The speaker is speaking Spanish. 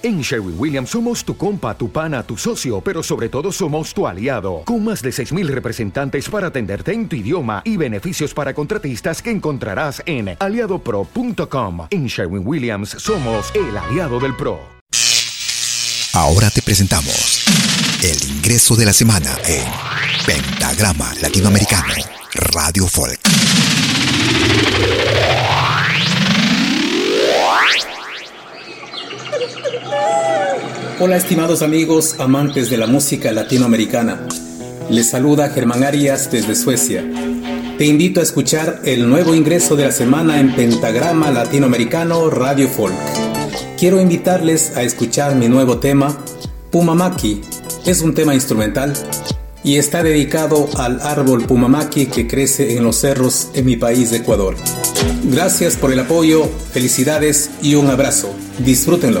En Sherwin Williams somos tu compa, tu pana, tu socio, pero sobre todo somos tu aliado, con más de 6.000 representantes para atenderte en tu idioma y beneficios para contratistas que encontrarás en aliadopro.com. En Sherwin Williams somos el aliado del PRO. Ahora te presentamos el ingreso de la semana en Pentagrama Latinoamericano, Radio Folk. Hola estimados amigos amantes de la música latinoamericana. Les saluda Germán Arias desde Suecia. Te invito a escuchar el nuevo ingreso de la semana en Pentagrama Latinoamericano Radio Folk. Quiero invitarles a escuchar mi nuevo tema, Pumamaki. Es un tema instrumental y está dedicado al árbol Pumamaki que crece en los cerros en mi país Ecuador. Gracias por el apoyo, felicidades y un abrazo. Disfrútenlo.